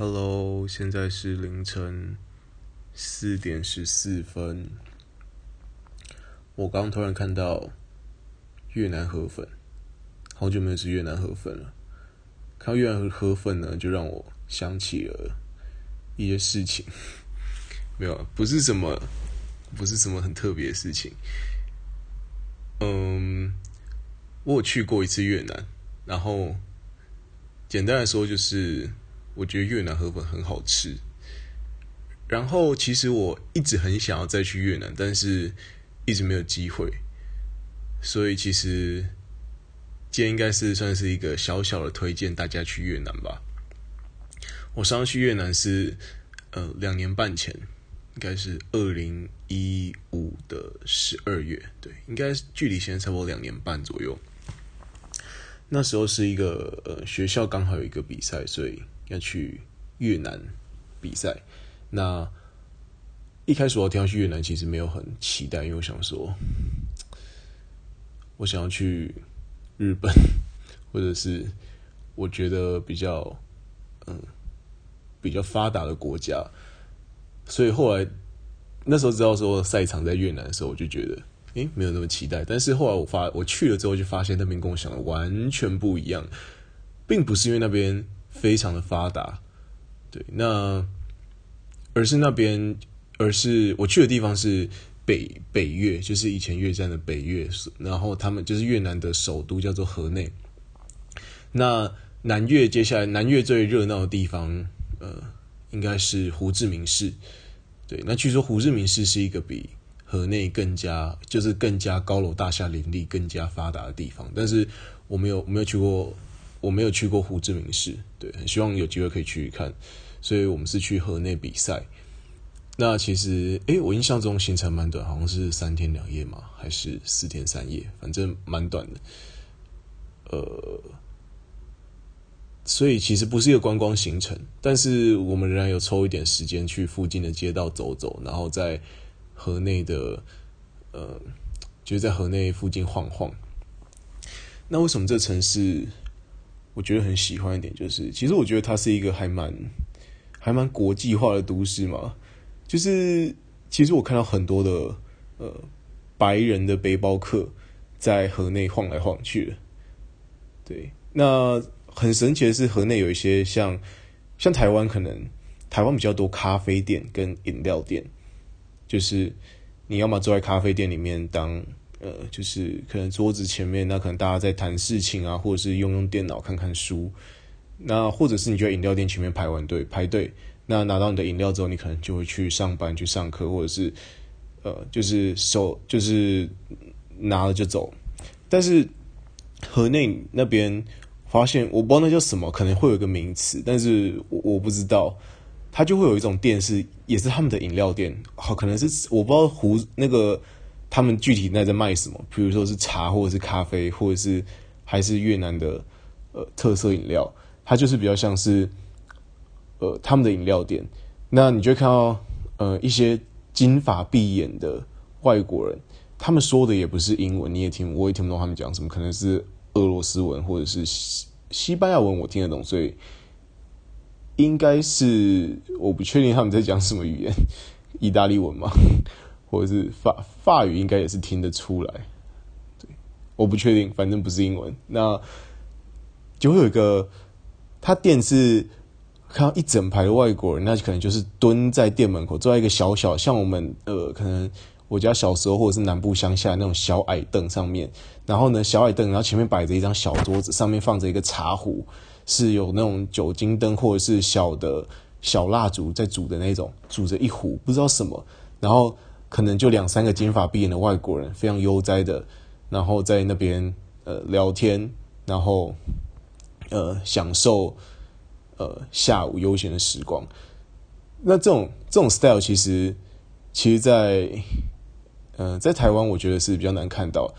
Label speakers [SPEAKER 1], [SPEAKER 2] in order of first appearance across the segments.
[SPEAKER 1] Hello，现在是凌晨四点十四分。我刚突然看到越南河粉，好久没有吃越南河粉了。看到越南河粉呢，就让我想起了一些事情。没有，不是什么，不是什么很特别的事情。嗯，我有去过一次越南，然后简单来说就是。我觉得越南河粉很好吃，然后其实我一直很想要再去越南，但是一直没有机会，所以其实今天应该是算是一个小小的推荐大家去越南吧。我上次去越南是呃两年半前，应该是二零一五的十二月，对，应该距离现在差不多两年半左右。那时候是一个呃学校刚好有一个比赛，所以。要去越南比赛，那一开始我听到去越南，其实没有很期待，因为我想说，我想要去日本，或者是我觉得比较嗯比较发达的国家，所以后来那时候知道说赛场在越南的时候，我就觉得诶没有那么期待。但是后来我发我去了之后，就发现那边跟我想的完全不一样，并不是因为那边。非常的发达，对，那而是那边，而是我去的地方是北北越，就是以前越战的北越，然后他们就是越南的首都叫做河内。那南越接下来南越最热闹的地方，呃，应该是胡志明市。对，那据说胡志明市是一个比河内更加就是更加高楼大厦林立、更加发达的地方，但是我没有没有去过。我没有去过胡志明市，对，很希望有机会可以去看。所以我们是去河内比赛。那其实，诶，我印象中行程蛮短，好像是三天两夜嘛，还是四天三夜，反正蛮短的。呃，所以其实不是一个观光行程，但是我们仍然有抽一点时间去附近的街道走走，然后在河内的，呃，就是在河内附近晃晃。那为什么这城市？我觉得很喜欢一点，就是其实我觉得它是一个还蛮还蛮国际化的都市嘛。就是其实我看到很多的呃白人的背包客在河内晃来晃去的。对，那很神奇的是，河内有一些像像台湾，可能台湾比较多咖啡店跟饮料店，就是你要么坐在咖啡店里面当。呃，就是可能桌子前面，那可能大家在谈事情啊，或者是用用电脑看看书，那或者是你就在饮料店前面排完队排队，那拿到你的饮料之后，你可能就会去上班去上课，或者是呃，就是手就是拿了就走。但是河内那边发现，我不知道那叫什么，可能会有一个名词，但是我我不知道，它就会有一种店是也是他们的饮料店，好，可能是我不知道湖那个。他们具体在在卖什么？比如说是茶，或者是咖啡，或者是还是越南的呃特色饮料，它就是比较像是呃他们的饮料店。那你就看到呃一些金发碧眼的外国人，他们说的也不是英文，你也听我也听不懂他们讲什么，可能是俄罗斯文或者是西西班牙文，我听得懂，所以应该是我不确定他们在讲什么语言，意大利文吗？或者是法法语应该也是听得出来，对，我不确定，反正不是英文。那就会有一个，他店是看到一整排的外国人，那可能就是蹲在店门口，坐在一个小小像我们呃，可能我家小时候或者是南部乡下那种小矮凳上面。然后呢，小矮凳，然后前面摆着一张小桌子，上面放着一个茶壶，是有那种酒精灯或者是小的小蜡烛在煮的那种，煮着一壶不知道什么，然后。可能就两三个金发碧眼的外国人，非常悠哉的，然后在那边呃聊天，然后呃享受呃下午悠闲的时光。那这种这种 style 其实其实在，在呃在台湾我觉得是比较难看到。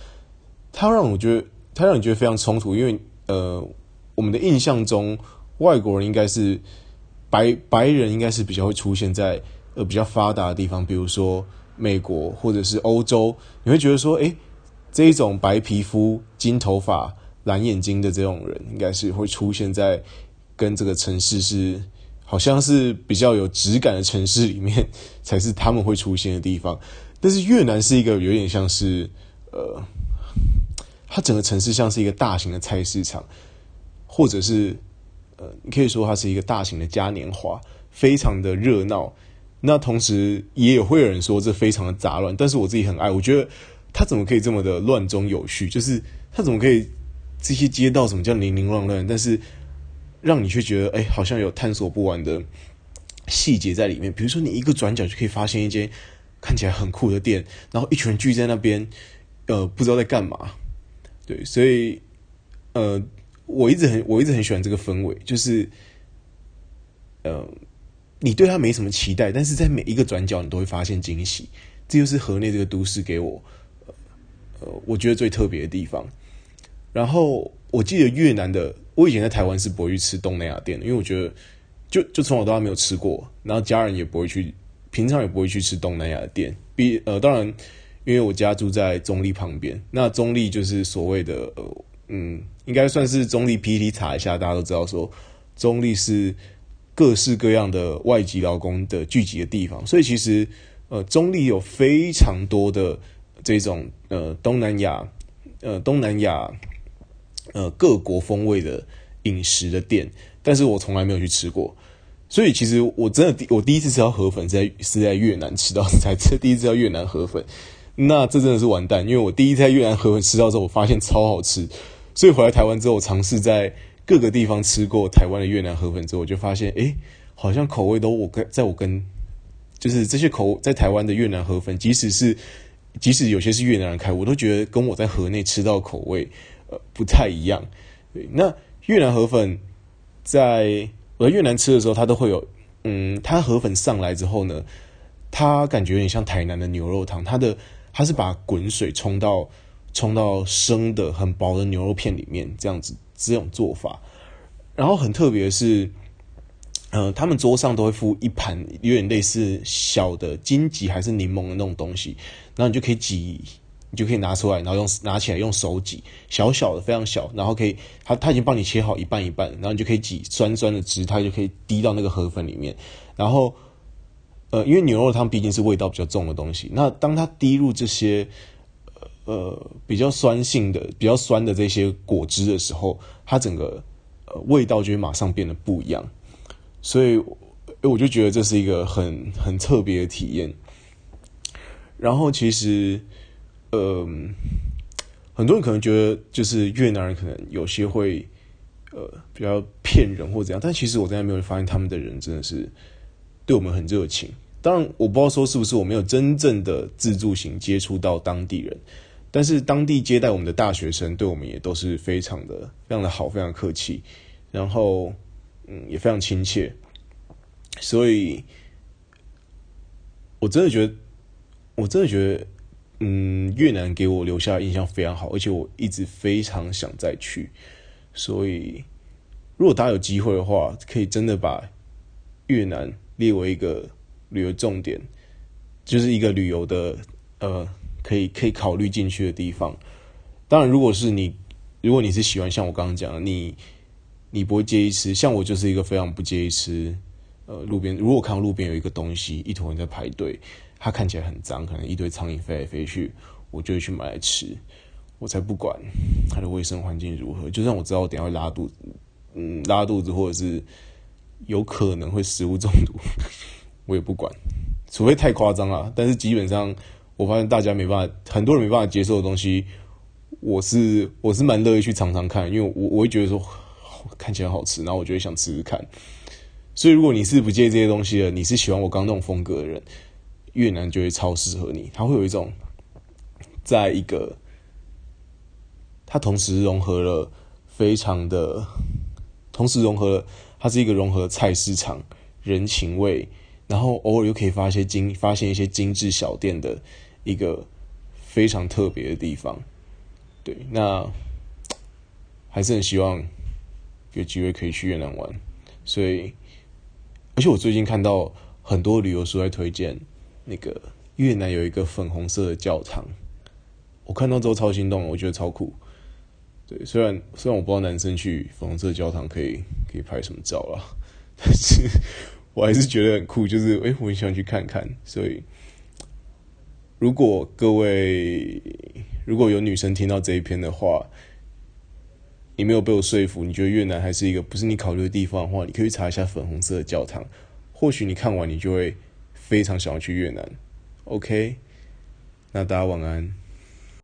[SPEAKER 1] 它让我觉得，它让你觉得非常冲突，因为呃我们的印象中外国人应该是白白人，应该是比较会出现在呃比较发达的地方，比如说。美国或者是欧洲，你会觉得说，诶，这一种白皮肤、金头发、蓝眼睛的这种人，应该是会出现在跟这个城市是好像是比较有质感的城市里面才是他们会出现的地方。但是越南是一个有点像是呃，它整个城市像是一个大型的菜市场，或者是呃，你可以说它是一个大型的嘉年华，非常的热闹。那同时也有会有人说这非常的杂乱，但是我自己很爱，我觉得它怎么可以这么的乱中有序？就是它怎么可以这些街道怎么叫零零乱乱，但是让你却觉得哎，好像有探索不完的细节在里面。比如说，你一个转角就可以发现一间看起来很酷的店，然后一群人聚在那边，呃，不知道在干嘛。对，所以呃，我一直很我一直很喜欢这个氛围，就是呃。你对他没什么期待，但是在每一个转角，你都会发现惊喜。这就是河内这个都市给我，呃，我觉得最特别的地方。然后我记得越南的，我以前在台湾是不会去吃东南亚店的，因为我觉得就就从小到大没有吃过，然后家人也不会去，平常也不会去吃东南亚的店。比呃，当然，因为我家住在中立旁边，那中立就是所谓的呃，嗯，应该算是中立 P. T. 查一下，大家都知道说中立是。各式各样的外籍劳工的聚集的地方，所以其实呃，中立有非常多的这种呃东南亚呃东南亚呃各国风味的饮食的店，但是我从来没有去吃过，所以其实我真的我第一次吃到河粉是在是在越南吃到，才吃第一次吃到越南河粉，那这真的是完蛋，因为我第一次在越南河粉吃到之后，我发现超好吃，所以回来台湾之后，我尝试在。各个地方吃过台湾的越南河粉之后，我就发现，哎，好像口味都我跟在我跟，就是这些口在台湾的越南河粉，即使是即使有些是越南人开，我都觉得跟我在河内吃到口味呃不太一样。那越南河粉在我在越南吃的时候，它都会有，嗯，它河粉上来之后呢，它感觉有点像台南的牛肉汤，它的它是把滚水冲到冲到生的很薄的牛肉片里面，这样子。这种做法，然后很特别是，呃，他们桌上都会附一盘有点类似小的金桔还是柠檬的那种东西，然后你就可以挤，你就可以拿出来，然后用拿起来用手挤，小小的非常小，然后可以，他他已经帮你切好一半一半，然后你就可以挤酸酸的汁，它就可以滴到那个河粉里面，然后，呃，因为牛肉汤毕竟是味道比较重的东西，那当它滴入这些。呃，比较酸性的、比较酸的这些果汁的时候，它整个呃味道就会马上变得不一样，所以我就觉得这是一个很很特别的体验。然后其实，呃，很多人可能觉得就是越南人可能有些会呃比较骗人或怎样，但其实我在那边会发现他们的人真的是对我们很热情。当然，我不知道说是不是我没有真正的自助型接触到当地人。但是当地接待我们的大学生对我们也都是非常的、非常的好，非常客气，然后嗯也非常亲切，所以我真的觉得，我真的觉得，嗯，越南给我留下印象非常好，而且我一直非常想再去，所以如果大家有机会的话，可以真的把越南列为一个旅游重点，就是一个旅游的呃。可以可以考虑进去的地方，当然，如果是你，如果你是喜欢像我刚刚讲的，你你不会介意吃，像我就是一个非常不介意吃，呃，路边如果看到路边有一个东西，一坨人在排队，它看起来很脏，可能一堆苍蝇飞来飞去，我就会去买来吃，我才不管它的卫生环境如何，就算我知道我等下会拉肚子，嗯，拉肚子或者是有可能会食物中毒，我也不管，除非太夸张了，但是基本上。我发现大家没办法，很多人没办法接受的东西，我是我是蛮乐意去尝尝看，因为我我会觉得说看起来好吃，然后我就会想吃吃看。所以如果你是不介意这些东西的，你是喜欢我刚刚那种风格的人，越南就会超适合你。它会有一种，在一个，它同时融合了非常的，同时融合了，它是一个融合菜市场人情味，然后偶尔又可以发现精发现一些精致小店的。一个非常特别的地方，对，那还是很希望有机会可以去越南玩。所以，而且我最近看到很多旅游书在推荐那个越南有一个粉红色的教堂，我看到之后超心动，我觉得超酷。对，虽然虽然我不知道男生去粉红色教堂可以可以拍什么照啦，但是我还是觉得很酷，就是诶、我很想去看看。所以，如果各位如果有女生听到这一篇的话，你没有被我说服，你觉得越南还是一个不是你考虑的地方的话，你可以查一下粉红色的教堂，或许你看完你就会非常想要去越南。OK，那大家晚安。